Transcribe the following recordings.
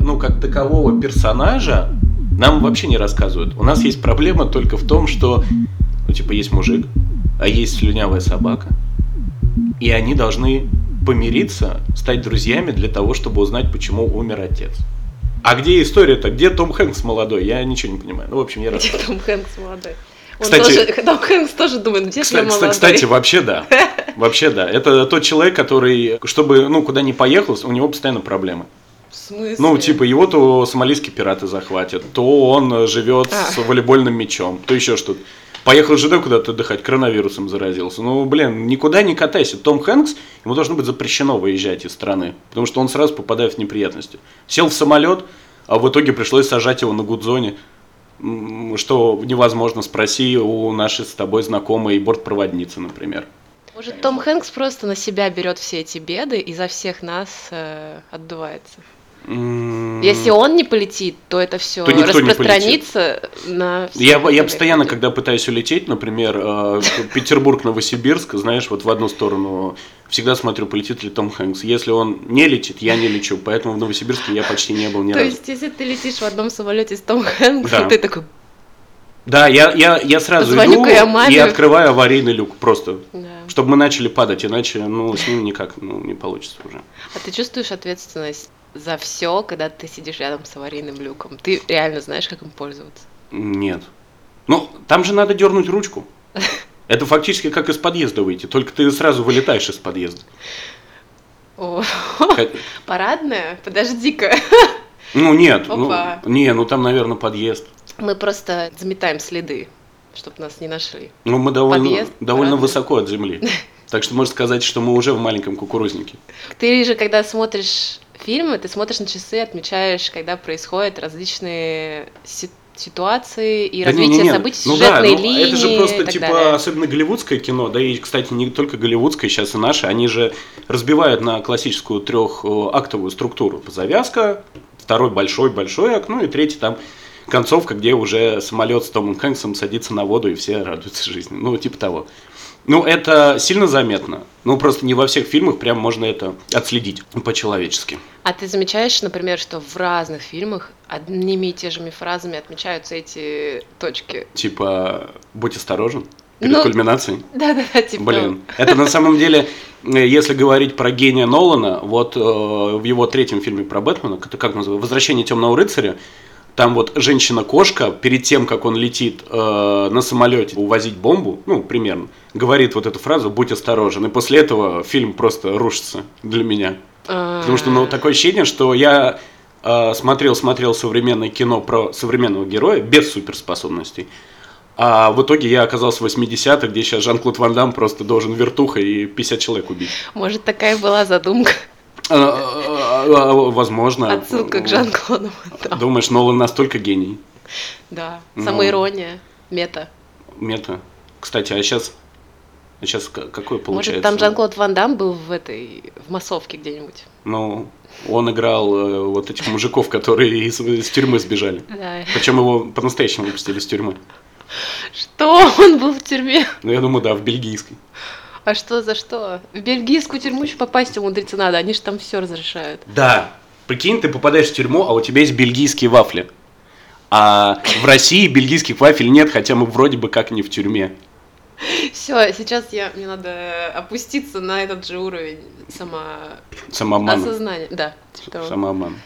ну, как такового персонажа нам вообще не рассказывают. У нас есть проблема только в том, что, ну, типа, есть мужик, а есть слюнявая собака, и они должны помириться, стать друзьями для того, чтобы узнать, почему умер отец. А где история-то? Где Том Хэнкс молодой? Я ничего не понимаю. Ну, в общем, я Где Том Хэнкс молодой? Он Кстати- тоже, Том Хэнкс тоже думает, где Кстати, я молодой? кстати, вообще да. Вообще да. Это тот человек, который, чтобы, ну, куда ни поехал, у него постоянно проблемы. В смысле? Ну, типа, его то сомалийские пираты захватят, то он живет А. с волейбольным мячом, то еще что-то. Поехал женой куда-то отдыхать, коронавирусом заразился. Ну, блин, никуда не катайся. Том Хэнкс, ему должно быть запрещено выезжать из страны, потому что он сразу попадает в неприятности. Сел в самолет, а в итоге пришлось сажать его на гудзоне. Что невозможно, спроси у нашей с тобой знакомой бортпроводницы, например. Может, Том Хэнкс просто на себя берет все эти беды и за всех нас э, отдувается. Если он не полетит, то это все То распространится на всех Я, я постоянно, людей. когда пытаюсь улететь, например, э, Петербург-Новосибирск, знаешь, вот в одну сторону, всегда смотрю, полетит ли Том Хэнкс. Если он не летит, я не лечу, поэтому в Новосибирске я почти не был ни То разу. есть, если ты летишь в одном самолете с Том Хэнксом, Да. ты такой, Да, я, я, я сразу Позвоню-ка иду и открываю аварийный люк просто, да. чтобы мы начали падать, иначе ну, с ним никак ну, не получится уже. А ты чувствуешь ответственность за все, когда ты сидишь рядом с аварийным люком? Ты реально знаешь, как им пользоваться? Нет. Ну, там же надо дернуть ручку. Это фактически как из подъезда выйти, только ты сразу вылетаешь из подъезда. О, парадная? Подожди-ка. Ну нет, ну, Опа. не, ну там, наверное, подъезд. Мы просто заметаем следы, чтобы нас не нашли. Ну, мы довольно, Подъезд, довольно высоко от земли. Так что можно сказать, что мы уже в маленьком кукурузнике. Ты же, когда смотришь фильмы, ты смотришь на часы, отмечаешь, когда происходят различные си- ситуации и Да развитие не-не-не. событий, ну да, сюжетные ну, линии. это же просто типа, далее. особенно голливудское кино, да и, кстати, не только голливудское, сейчас и наше, они же разбивают на классическую трехактовую структуру. Завязка, второй большой-большой акт, ну и третий там концовка, где уже самолет с Томом Хэнксом садится на воду и все радуются жизни. Ну, типа того. Ну, это сильно заметно. Ну, просто не во всех фильмах прям можно это отследить по-человечески. А ты замечаешь, например, что в разных фильмах одними и те же фразами отмечаются эти точки? Типа, будь осторожен перед Ну, кульминацией. Да-да-да, типа... Блин, это на самом деле, если говорить про гения Нолана, вот э, в его третьем фильме про Бэтмена, это как называется, «Возвращение темного рыцаря», там вот женщина-кошка, перед тем, как он летит э, на самолете увозить бомбу, ну, примерно, говорит вот эту фразу «будь осторожен», и после этого фильм просто рушится для меня. а, Потому что, ну, такое ощущение, что я э, смотрел, смотрел современное кино про современного героя без суперспособностей. А в итоге я оказался в 80-х, где сейчас Жан-Клод Ван Дам просто должен вертухой и 50 человек убить. Может, такая была задумка, Возможно. отсылка к Жан-Клоду. Думаешь, Нолан настолько гений? Да, Ну. самоирония, мета. Мета. Кстати, а сейчас... А сейчас какой получается? Может, там Жан-Клод Ван Дам был в этой, в массовке где-нибудь? Ну, он играл э, вот этих мужиков, которые из, из тюрьмы сбежали. Да. Причем его по-настоящему выпустили из тюрьмы. Что? Он был в тюрьме? Ну, я думаю, да, в бельгийской. А что за что? В бельгийскую тюрьму еще попасть умудриться надо, они же там все разрешают. Да. Прикинь, ты попадаешь в тюрьму, а у тебя есть бельгийские вафли. А в России бельгийских вафель нет, хотя мы вроде бы как не в тюрьме. Все, сейчас я, мне надо опуститься на этот же уровень сама... Самообман. осознания. Да, типа того. Самообман.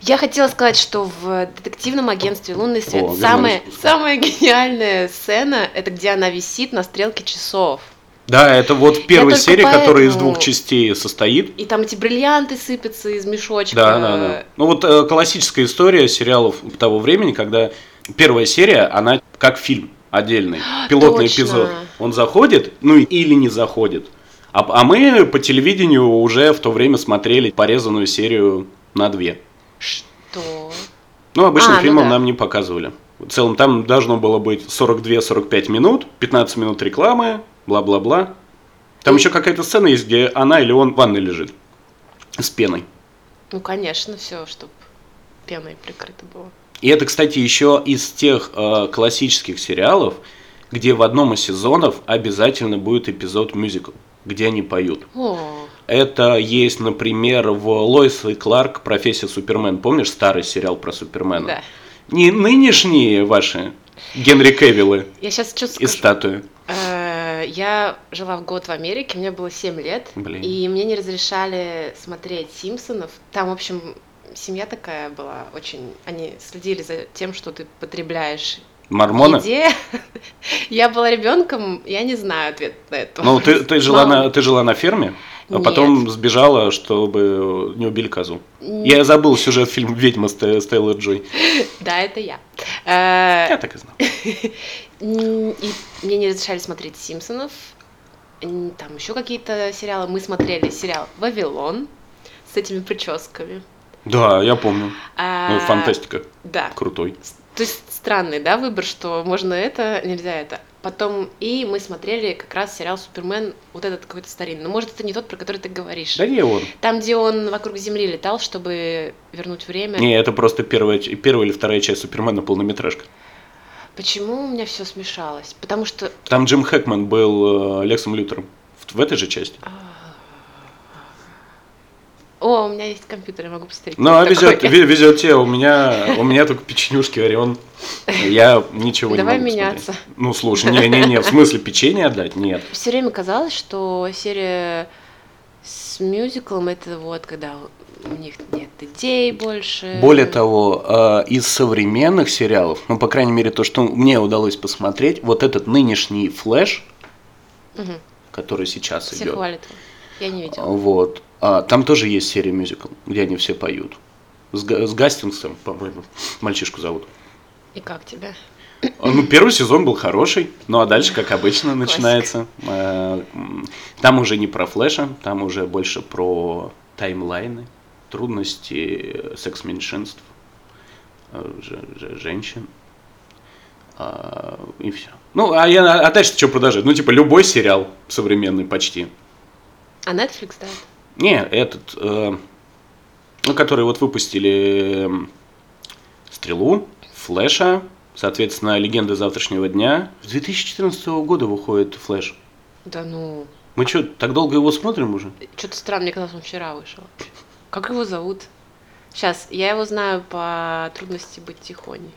Я хотела сказать, что в детективном агентстве Лунный свет О, самая, вернулись. самая гениальная сцена это где она висит на стрелке часов. Да, это вот в первой только серии, которая из поэтому- двух частей состоит. И там эти бриллианты сыпятся из мешочка. Да, да, да. Ну вот э, классическая история сериалов того времени, когда первая серия, она как фильм отдельный, пилотный Точно. эпизод. Он заходит, ну или не заходит. А, а мы по телевидению уже в то время смотрели порезанную серию на две. Что? Ну, обычным А, ну фильмом да. нам не показывали. В целом там должно было быть 42-45 минут, 15 минут рекламы, бла-бла-бла. Там Ну. еще какая-то сцена есть, где она или он в ванной лежит. С пеной. Ну, конечно, все, чтобы пеной прикрыто было. И это, кстати, еще из тех э, классических сериалов, где в одном из сезонов обязательно будет эпизод мюзикл, где они поют. О, Это есть, например, в Лоис и Кларк «Профессия Супермен». Помнишь старый сериал про Супермена? Да. Не нынешние ваши Генри Кевиллы Я сейчас что и скажу. статуи. Я жила в год в Америке, мне было 7 лет, Блин. и мне не разрешали смотреть «Симпсонов». Там, в общем, семья такая была, очень... Они следили за тем, что ты потребляешь Мормоны? еде. Я была ребенком, я не знаю ответ на это. Ну, ты, ты, жила Мама. на, ты жила на ферме, а Нет. потом сбежала, чтобы не убили козу. Н- Я забыл сюжет фильма «Ведьма» с Те- Стеллой Джой. Да, это я. Э, Я так и знал. И мне не разрешали смотреть Симпсонов. Там еще какие-то сериалы. Мы смотрели сериал Вавилон с этими прическами. Да, я помню. А, Ну, фантастика. Да. Крутой. То есть странный, да, выбор, что можно это, нельзя это. Потом и мы смотрели как раз сериал Супермен, вот этот какой-то старинный. Но может это не тот, про который ты говоришь. Да не он. Там, где он вокруг Земли летал, чтобы вернуть время. Не, это просто первая, первая или вторая часть Супермена полнометражка. Почему у меня все смешалось? Потому что Там Джим Хэкман был э, Лексом Лютером. В, в этой же части. О, у меня есть компьютер, я могу посмотреть. Ну, а везет, везет тебе, у меня, у меня только печенюшки Орион. Я ничего Давай не могу меняться. смотреть. Ну, слушай, не-не-не, в смысле печенье отдать? Нет. Все время казалось, что серия с мюзиклом это вот когда у них нет идей больше. Более того, э, из современных сериалов, ну, по крайней мере, то, что мне удалось посмотреть, вот этот нынешний флэш, Мгм. который сейчас Все идет, хвалят. Я не видела. вот, а, там тоже есть серия мюзикл, где они все поют. С, с Гастингсом, по-моему, мальчишку зовут. И как тебе? А, Ну, первый сезон был хороший, ну а дальше, как обычно, начинается. Э, Там уже не про флеша, там уже больше про таймлайны, трудности э, секс-меньшинств, э, же- же- женщин. А, И все. Ну, а, я, а дальше что продолжать? Ну, типа, любой сериал современный почти. А Netflix, да? Не, этот, э, ну, которые вот выпустили эм, Стрелу, Флэша, соответственно, Легенды завтрашнего дня. С 2014 года выходит Флэш. Да ну, Мы что, так долго его смотрим уже? что-то странно, мне казалось, он вчера вышел. Как его зовут? Сейчас, я его знаю по трудности быть тихоней.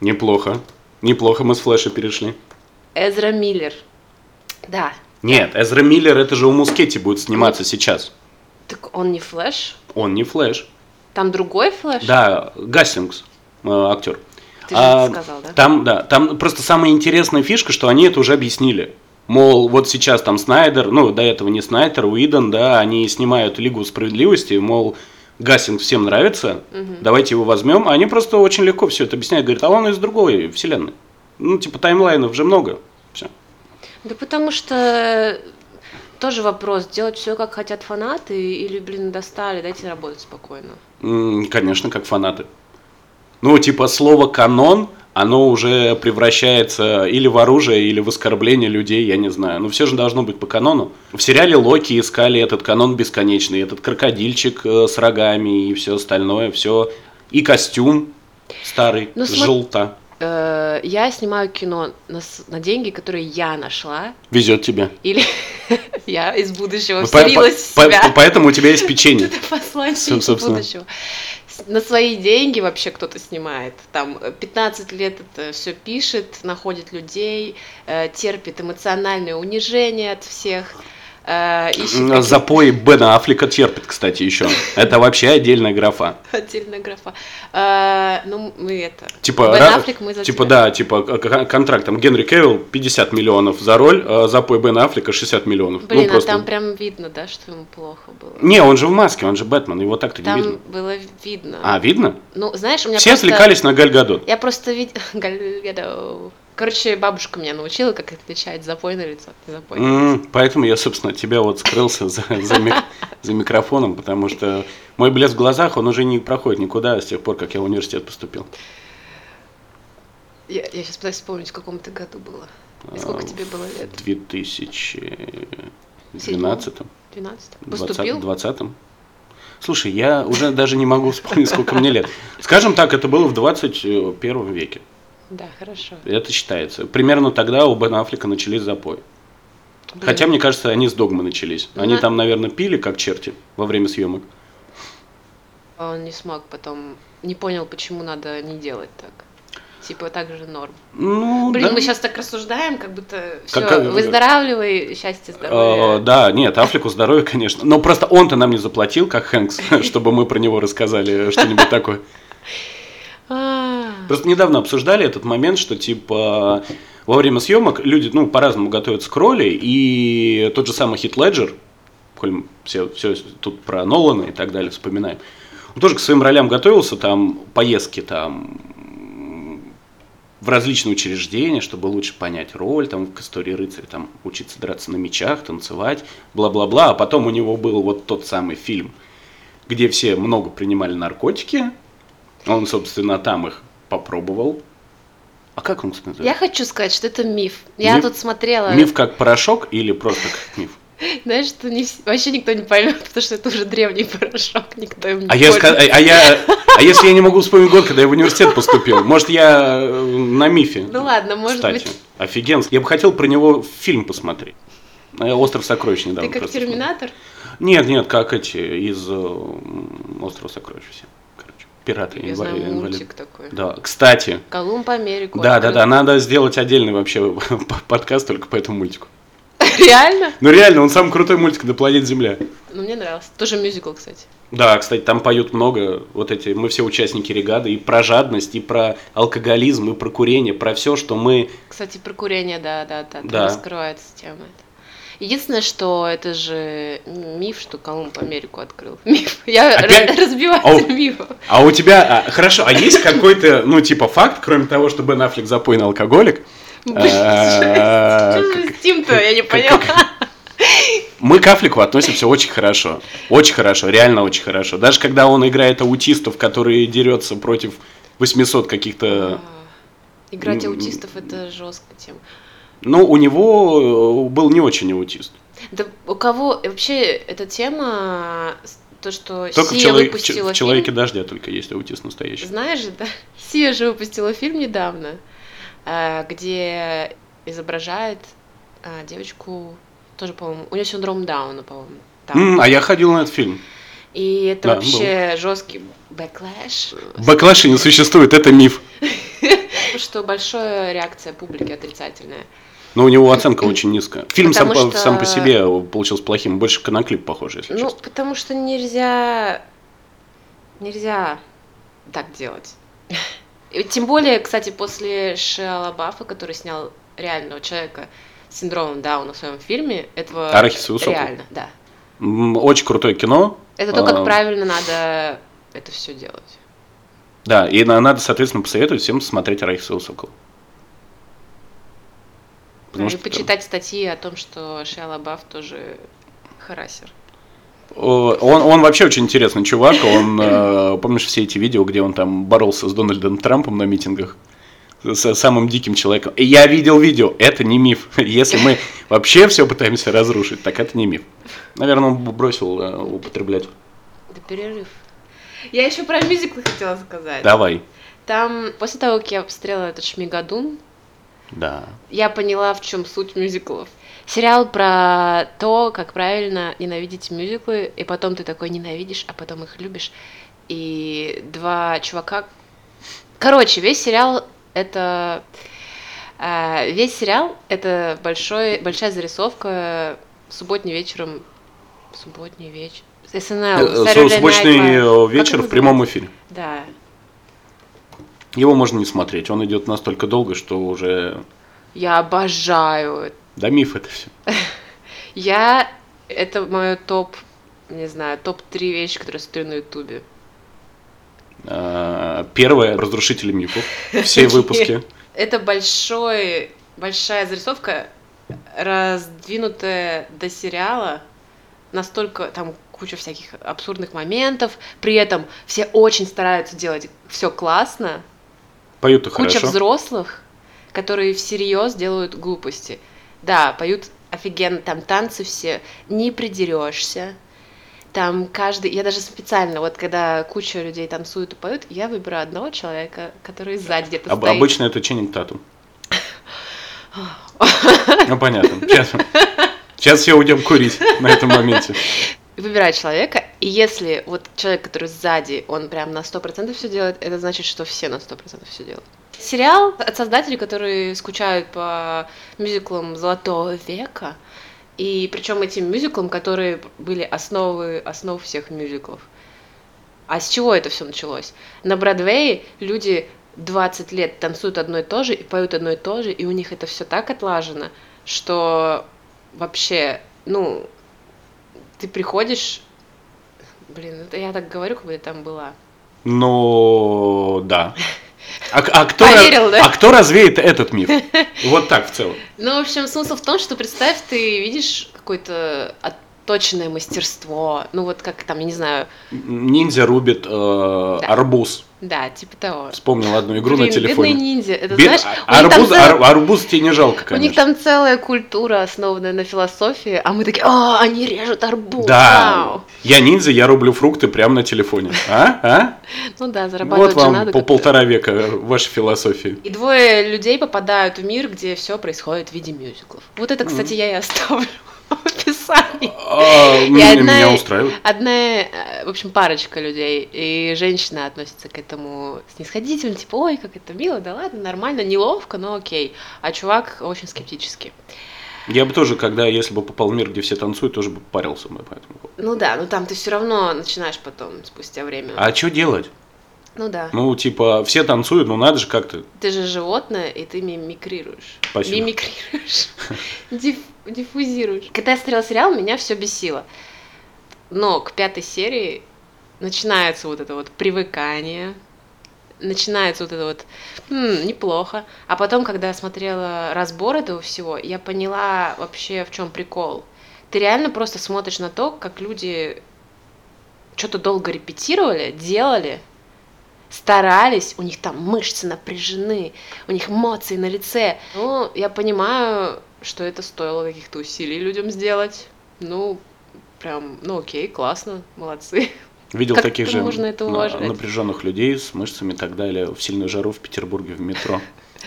Неплохо. Неплохо мы с Флэша перешли. Эзра Миллер. Да. Нет, Эзра Миллер, это же у Мускетти будет сниматься сейчас. Так он не Флэш? Он не Флэш. Там другой Флэш? Да, Гастингс, э, актер. Ты же А, это сказал, да? Там, да, там просто самая интересная фишка, что они это уже объяснили. Мол, вот сейчас там Снайдер, ну, до этого не Снайдер, Уидон, да, они снимают Лигу справедливости, мол, Гастинг всем нравится, давайте его возьмем. А они просто очень легко все это объясняют, говорят, а он из другой вселенной. Ну, типа, таймлайнов же много. Все. Да потому что тоже вопрос, делать все как хотят фанаты или, блин, достали, дайте работать спокойно. Конечно, как фанаты. Ну, типа, слово канон, оно уже превращается или в оружие, или в оскорбление людей, я не знаю. Ну, все же должно быть по канону. В сериале Локи искали этот канон бесконечный, этот крокодильчик э, с рогами и все остальное, все. И костюм старый, Ну, смо- желто. Э, Я снимаю кино на, на деньги, которые я нашла, Везет тебе. или я из будущего По- по- вселилась в по- себя. Поэтому у тебя есть печенье. Это послание Соб- из будущего. На свои деньги вообще кто-то снимает. Там э, 15 лет это все пишет, находит людей, э, терпит эмоциональное унижение от всех. Э, ищет Запой Бена Аффлека терпит, кстати, еще. Это вообще отдельная графа. Отдельная графа. Э, ну, мы это... Типа, Бен Аффлек, мы типа да, типа контракт там Генри Кевилл 50 миллионов за роль, а запой Бена Аффлека 60 миллионов. Блин, ну, просто... а там прям видно, да, что ему плохо было. Не, он же в маске, он же Бэтмен, его так-то не Там видно. было видно. А, видно? Ну, знаешь, у меня Все отвлекались на Галь Гадот. Я просто видела... Короче, бабушка меня научила, как отличать запойное лицо от незапойного. М, Поэтому я, собственно, тебя вот скрылся за, за мик- за микрофоном, потому что мой блеск в глазах, он уже не проходит никуда с тех пор, как я в университет поступил. Я, я сейчас пытаюсь вспомнить, в каком это году было. И сколько А, тебе было лет? В 2012 12? Поступил? 20 Слушай, я уже даже не могу вспомнить, сколько мне лет. Скажем так, это было в 21 веке. Да, хорошо. Это считается. Примерно тогда у Бена Аффлека начались запои. Блин. Хотя, мне кажется, они с догмы начались. Они На- там, наверное, пили как черти во время съемок. А Он не смог потом, не понял, почему надо не делать так. Типа так же норм. Ну, Блин, да. мы сейчас так рассуждаем, как будто все, Как- выздоравливай, счастье, Э, здоровье. да, нет, Африку здоровья, конечно. Но просто он-то нам не заплатил, как Хэнкс, чтобы мы про него рассказали что-нибудь такое. Просто недавно обсуждали этот момент, что типа во время съемок люди, ну, по-разному готовятся к роли, и тот же самый Хит Леджер, коль все, все тут про Нолана и так далее вспоминаем, он тоже к своим ролям готовился, там, поездки там в различные учреждения, чтобы лучше понять роль, там, к истории рыцаря, там, учиться драться на мечах, танцевать, бла-бла-бла, а потом у него был вот тот самый фильм, где все много принимали наркотики, он, собственно, там их попробовал. А как он, кстати, Я называется? хочу сказать, что это миф. Я Миф? тут смотрела, Миф как порошок или просто как миф? знаешь, что не, вообще никто не поймет, потому что это уже древний порошок, никто им не А я, а, а я, а если я не могу вспомнить год, когда я в университет поступил? Может, я э, на мифе? Ну ладно, может Кстати, быть, офигенский. Я бы хотел про него фильм посмотреть. Э, Остров сокровищ недавно. ты как терминатор? смотрел. Нет, нет, как эти из э, Острова сокровищ все. Пираты. Я инва- знаю инвалид. мультик такой. Да, кстати, Колумб Америку. да, да, открыл. да, надо сделать отдельный вообще подкаст только по этому мультику. Реально? Ну реально, он самый крутой мультик на планете Земля. Ну, мне нравился. Тоже мюзикл, кстати. Да, кстати, там поют много, вот эти, мы все участники регады, и про жадность, и про алкоголизм, и про курение, про все, что мы... Кстати, про курение, да, да, да, там Да. раскрывается тема эта. Единственное, что это же миф, что Колумб Америку открыл. Миф. Я Опять? ра- разбиваю Ау. миф. А у тебя, а, хорошо, а есть какой-то, ну, типа, факт, кроме того, что Бен Аффлек запойный алкоголик? А, Что за стим-то? Я не поняла. Мы к Аффлеку относимся очень хорошо. Очень хорошо, реально очень хорошо. Даже когда он играет аутистов, которые дерется против 800 каких-то... Играть М, аутистов это жесткая тема. Ну, у него э, был не очень аутист. Да у кого вообще эта тема, то, что Только в, Сия человек- выпустила в человеке фильм, дождя только есть аутист настоящий. знаешь же, да? Сия же выпустила фильм недавно, э, где изображает э, девочку, тоже, по-моему, у нее синдром Дауна, по-моему. там. А я ходил на этот фильм. И это Да, вообще жесткий backlash, Backlash а не существует, это миф. что большая реакция публики отрицательная. Но у него оценка очень низкая. Фильм сам, Потому что- сам по себе получился плохим, больше на клип похож, если Ну, честно. потому что нельзя, нельзя так делать. Тем более, кстати, после Шиа Лабафа, который снял реального человека с синдромом Дауна в своем фильме, этого Арахисовый реально, да. Очень крутое кино. Это то, как А, правильно надо это все делать. Да, и на- надо, соответственно, посоветовать всем смотреть «Арахисовый сокол». Потому И что- почитать статьи о том, что Шиа Лабаф тоже харасер. Он, он вообще очень интересный чувак. Он, э, помнишь все эти видео, где он там боролся с Дональдом Трампом на митингах? С самым диким человеком. И Я видел видео, это не миф. Если мы вообще все пытаемся разрушить, так это не миф. Наверное, он бросил э, употреблять. Это перерыв. Я еще про мюзиклы хотела сказать. Давай. Там, после того, как я посмотрела этот Шмигадун, Да. я поняла, в чем суть мюзиклов. Сериал про то, как правильно ненавидеть мюзиклы, и потом ты такой ненавидишь, а потом их любишь. И два чувака... Короче, весь сериал это... э, весь сериал это большой, большая зарисовка субботний вечером... Субботний вечер... СНЛ. Э, Субботний э, Как вечер в прямом эфире. Да. Его можно не смотреть. Он идет настолько долго, что уже... Я обожаю Да миф это все. Я... Это мое топ, не знаю, топ-3 вещи, которые смотрю на Ютубе. А, Первое разрушители мифов. Все выпуски. Это большой, большая зарисовка, раздвинутая до сериала. Настолько там куча всяких абсурдных моментов. При этом все очень стараются делать все классно. Поют-то Куча хорошо. взрослых, которые всерьез делают глупости. Да, поют офигенно, там танцы все, не придерешься. Там каждый, я даже специально, вот когда куча людей танцуют и поют, я выбираю одного человека, который сзади где-то Об- стоит. Обычно это Ченнинг Татум. Ну, понятно. Честно. Сейчас все уйдем курить на этом моменте. Выбирай человека, и если вот человек, который сзади, он прям на 100% все делает, это значит, что все на 100% все делают. Сериал от создателей, которые скучают по мюзиклам Золотого века, и причем этим мюзиклам, которые были основы, основ всех мюзиклов. А с чего это все началось? На Бродвее люди 20 лет танцуют одно и то же и поют одно и то же, и у них это все так отлажено, что вообще, ну, ты приходишь, блин, это я так говорю, как бы я там была. Ну, да. А, а, кто, Поверил, да? а кто развеет этот миф? Вот так в целом. Ну, в общем, смысл в том, что представь, ты видишь какое-то отточенное мастерство, ну вот как там, я не знаю, Ниндзя рубит э, арбуз. да, типа того. Вспомнил одну игру Блин, на телефоне. бедные ниндзя, это Бед- знаешь, арбуз, цел- ар- арбуз тебе не жалко, У них конечно. там целая культура, основанная на философии, а мы такие, а, они режут арбуз. Да, вау». я ниндзя, я рублю фрукты прямо на телефоне. А? А? Ну да, зарабатывать Вот же вам надо. по полтора века вашей философии. И двое людей попадают в мир, где все происходит в виде мюзиклов. Вот это, кстати, я и оставлю в описании. А, И меня, одна- меня устраивает. Одна, э, в общем, парочка людей, и женщина относится к этому снисходительно, типа, ой, как это мило, да ладно, нормально, неловко, но окей. А чувак очень скептически. Я бы тоже, когда, если бы попал в мир, где все танцуют, тоже бы парился бы по этому. Ну да, ну там ты все равно начинаешь потом, спустя время. А что делать? Ну да. Ну, типа, все танцуют, ну надо же как-то. Ты же животное, и ты мимикрируешь. Спасибо. Мимикрируешь. Диф- диффузируешь. Когда я смотрела сериал, меня все бесило. Но к пятой серии начинается вот это вот привыкание, начинается вот это вот «М, неплохо. А потом, когда я смотрела разбор этого всего, я поняла вообще, в чем прикол. Ты реально просто смотришь на то, как люди что-то долго репетировали, делали, старались, у них там мышцы напряжены, у них эмоции на лице. Ну, я понимаю, что это стоило каких-то усилий людям сделать. Ну, прям, ну окей, классно, молодцы. Видел Как таких же можно это уважать? напряженных людей с мышцами и так далее в сильную жару в Петербурге в метро.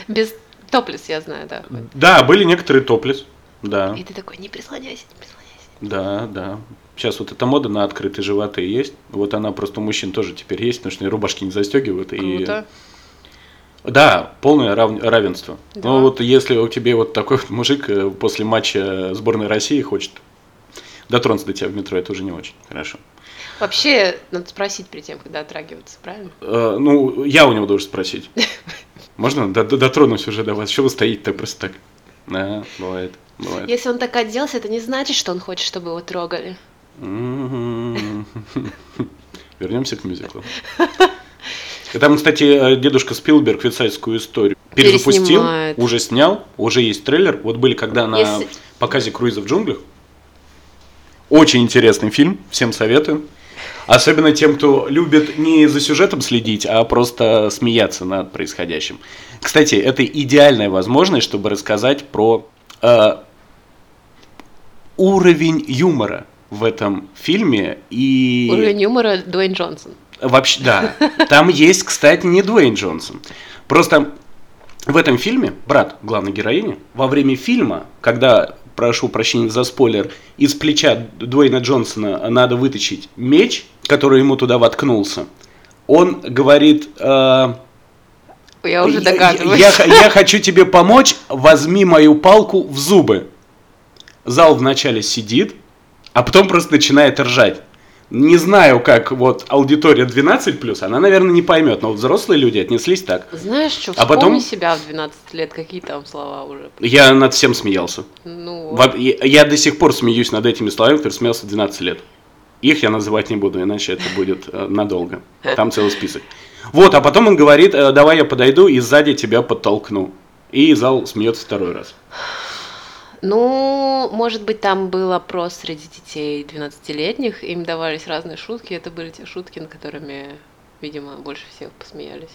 Без топлес, я знаю, да. Да, были некоторые топлес. Да, И ты такой, не прислоняйся, не прислоняйся. да, да. Сейчас вот эта мода на открытые животы есть. Вот она просто у мужчин тоже теперь есть, потому что рубашки не застегивают. И... Да, полное рав- равенство. Да. Но вот если у тебя вот такой вот мужик э, после матча сборной России хочет дотронуться до тебя в метро, это уже не очень хорошо. Вообще, надо спросить перед тем, когда отрагиваться, правильно? Э, ну, я у него должен спросить. Можно? Дотронусь уже до вас. Что вы стоите так просто так? Да, бывает, бывает. Если он так оделся, это не значит, что он хочет, чтобы его трогали. Мгм. Вернемся к мюзиклу. И Там, кстати, э, дедушка Спилберг швейцарскую историю перезапустил, Переснимает. уже снял, уже есть трейлер. Вот были когда на Если- показе круиза в джунглях. Очень интересный фильм, всем советую. Особенно тем, кто любит не за сюжетом следить, а просто смеяться над происходящим. Кстати, это идеальная возможность, чтобы рассказать про э, уровень юмора в этом фильме и Уровень юмора Дуэйн Джонсон. Вообще да. Там есть, кстати, не Дуэйн Джонсон. Просто в этом фильме брат главной героини во время фильма, когда прошу прощения за спойлер, из плеча Дуэйна Джонсона надо вытащить меч, который ему туда воткнулся, он говорит. э, Я уже я- догадываюсь. Я, я хочу тебе помочь, возьми мою палку в зубы. Зал вначале сидит, а потом просто начинает ржать. Не знаю, как вот аудитория 12+, она, наверное, не поймет, но вот взрослые люди отнеслись так. Знаешь что, А потом- себя в 12 лет, какие там слова уже. Я над всем смеялся. Ну, Во- Я, я до сих пор смеюсь над этими словами, которые смеялся в 12 лет. Их я называть не буду, иначе это будет э, надолго. Там целый список. Вот, а потом он говорит, э, давай я подойду и сзади тебя подтолкну. И зал смеется второй раз. Ну, может быть, там был опрос среди детей 12-летних, им давались разные шутки, это были те шутки, над которыми, видимо, больше всех посмеялись.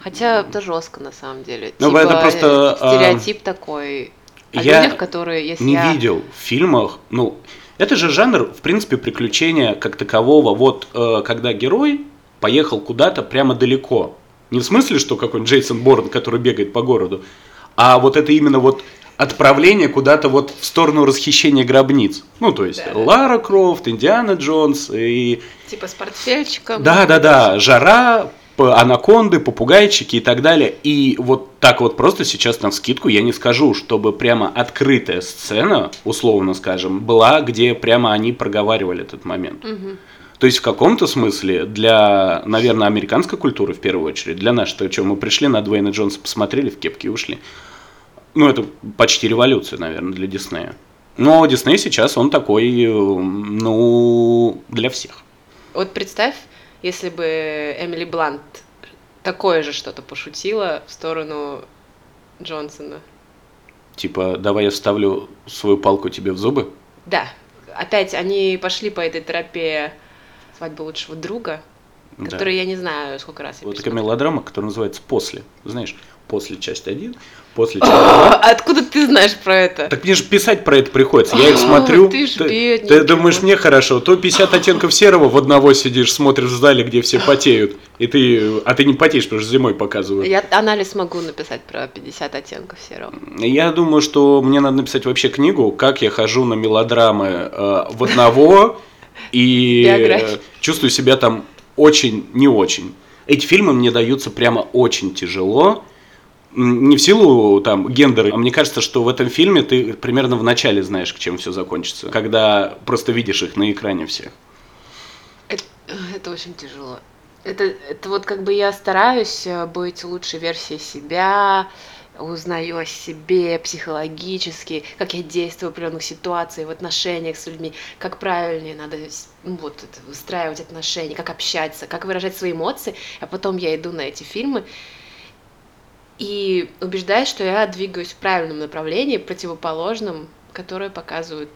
Хотя это жестко на самом деле. Ну, Типа, это просто, э, стереотип такой о я людях, которые, если Не я... видел в фильмах, ну, это же жанр, в принципе, приключения как такового. Вот э, когда герой поехал куда-то прямо далеко. Не в смысле, что какой-нибудь Джейсон Борн, который бегает по городу, а вот это именно вот отправление куда-то вот в сторону расхищения гробниц. Ну, то есть Да. Лара Крофт, Индиана Джонс и... Типа с портфельчиком. Да-да-да, жара, анаконды, попугайчики и так далее. И вот так вот просто сейчас на скидку я не скажу, чтобы прямо открытая сцена, условно скажем, была, где прямо они проговаривали этот момент. Мгм. То есть в каком-то смысле для, наверное, американской культуры в первую очередь, для нас, что, что мы пришли на Дуэйна Джонса, посмотрели в кепке и ушли. Ну, это почти революция, наверное, для Диснея. Но Дисней сейчас, он такой, э, ну, для всех. Вот представь, если бы Эмили Блант такое же что-то пошутила в сторону Джонсона. Типа, давай я вставлю свою палку тебе в зубы. Да, опять они пошли по этой тропе свадьбы лучшего друга, Да. который я не знаю, сколько раз я Вот такая мелодрама, которая называется «После». Знаешь, «После» часть 1, «После» часть 2. Откуда ты знаешь про это? Так мне же писать про это приходится. Я их смотрю. ты ж ты, ты думаешь, мне хорошо. То 50 оттенков серого в одного сидишь, смотришь в зале, где все потеют. И ты, а ты не потеешь, потому что зимой показывают. Я анализ могу написать про 50 оттенков серого. Я думаю, что мне надо написать вообще книгу, как я хожу на мелодрамы э, в одного и чувствую себя там очень не очень. Эти фильмы мне даются прямо очень тяжело. Не в силу там гендера, а мне кажется, что в этом фильме ты примерно в начале знаешь, к чем все закончится, когда просто видишь их на экране всех. Это, это очень тяжело. Это, это вот как бы я стараюсь э, быть лучшей версией себя, узнаю о себе психологически, как я действую в определенных ситуациях, в отношениях с людьми, как правильнее надо ну, вот, это, выстраивать отношения, как общаться, как выражать свои эмоции, а потом я иду на эти фильмы и убеждаюсь, что я двигаюсь в правильном направлении, противоположном, которое показывают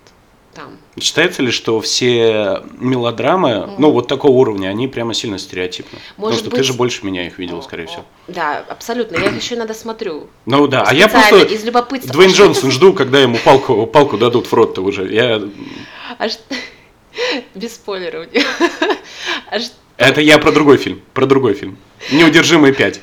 там. Считается ли, что все мелодрамы, ну вот такого уровня, они прямо сильно стереотипны? Потому Может что ты быть- же больше меня их видел, скорее всего. Да, абсолютно. Я их еще иногда смотрю. Ну да, а я просто из любопытства. Что это Джонсон жду, когда ему палку, палку дадут в рот-то уже. Я... А ш- Без спойлеров. А ш- Это я про другой фильм, про другой фильм. Неудержимые пять.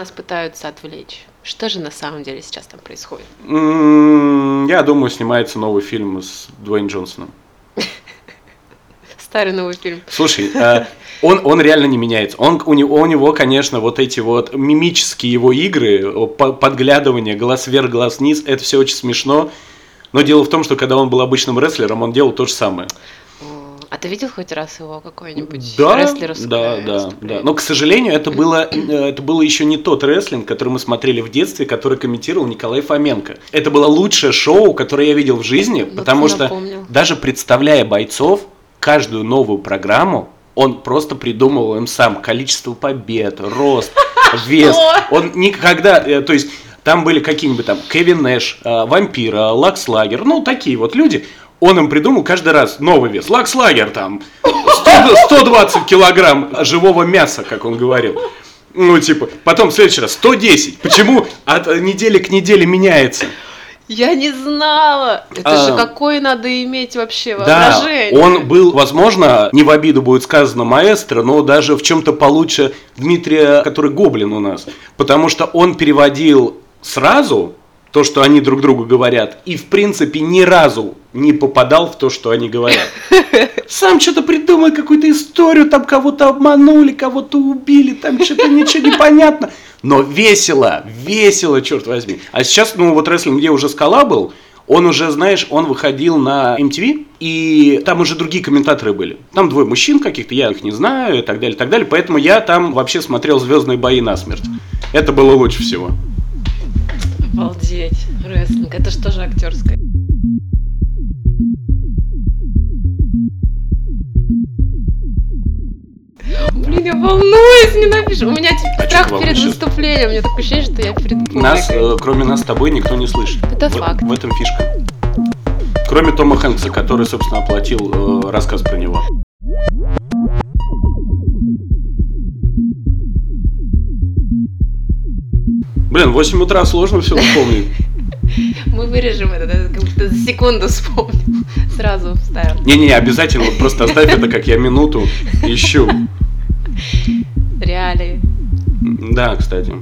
Нас пытаются отвлечь. Что же на самом деле сейчас там происходит? Я думаю, снимается новый фильм с Дуэйн Джонсоном. Старый новый фильм. Слушай, э, он, он реально не меняется. Он, у, него, у него, конечно, вот эти вот мимические его игры, по- подглядывание, глаз вверх, глаз вниз, это все очень смешно. Но дело в том, что когда он был обычным рестлером, он делал то же самое. А ты видел хоть раз его какой-нибудь Да, рестлеровское да, да, да. Но, к сожалению, это было, э, это было еще не тот рестлинг, который мы смотрели в детстве, который комментировал Николай Фоменко. Это было лучшее шоу, которое я видел в жизни, Ну, потому что напомнил. даже представляя бойцов, каждую новую программу, он просто придумывал им сам количество побед, рост, вес. Он никогда, э, то есть там были какие-нибудь там Кевин Нэш, э, Вампиро, Лекс Люгер, ну такие вот люди. Он им придумал каждый раз новый вес. Лекс Люгер там 100 120 килограмм живого мяса, как он говорил. Ну, типа, потом в следующий раз 110. Почему от недели к неделе меняется? Я не знала! Это А. же какое надо иметь вообще Да, воображение. он был, возможно, не в обиду будет сказано маэстро, но даже в чем-то получше Дмитрия, который гоблин у нас. Потому что он переводил сразу то, что они друг другу говорят, и в принципе ни разу не попадал в то, что они говорят. Сам что-то придумай, какую-то историю, там кого-то обманули, кого-то убили, там что-то ничего не понятно. Но весело, весело, черт возьми. А сейчас, ну вот рестлинг, где уже скала был, он уже, знаешь, он выходил на MTV, и там уже другие комментаторы были. Там двое мужчин каких-то, я их не знаю, и так далее, и так далее. Поэтому я там вообще смотрел звездные бои насмерть. Это было лучше всего. Обалдеть. Рестлинг. Это что же актерское? Блин, я волнуюсь, не напишу. У меня А страх чё ты перед выступлением. У меня такое ощущение, что я перед публикой. Нас, э, кроме нас с тобой, никто не слышит. Это В- факт. В этом фишка. Кроме Тома Хэнкса, который, собственно, оплатил э, рассказ про него. Блин, в 8 утра сложно все вспомнить. Мы вырежем это, как будто за секунду вспомню. Сразу вставим. Не-не, обязательно, вот просто оставь это, как я минуту ищу. Реалии. Да, кстати.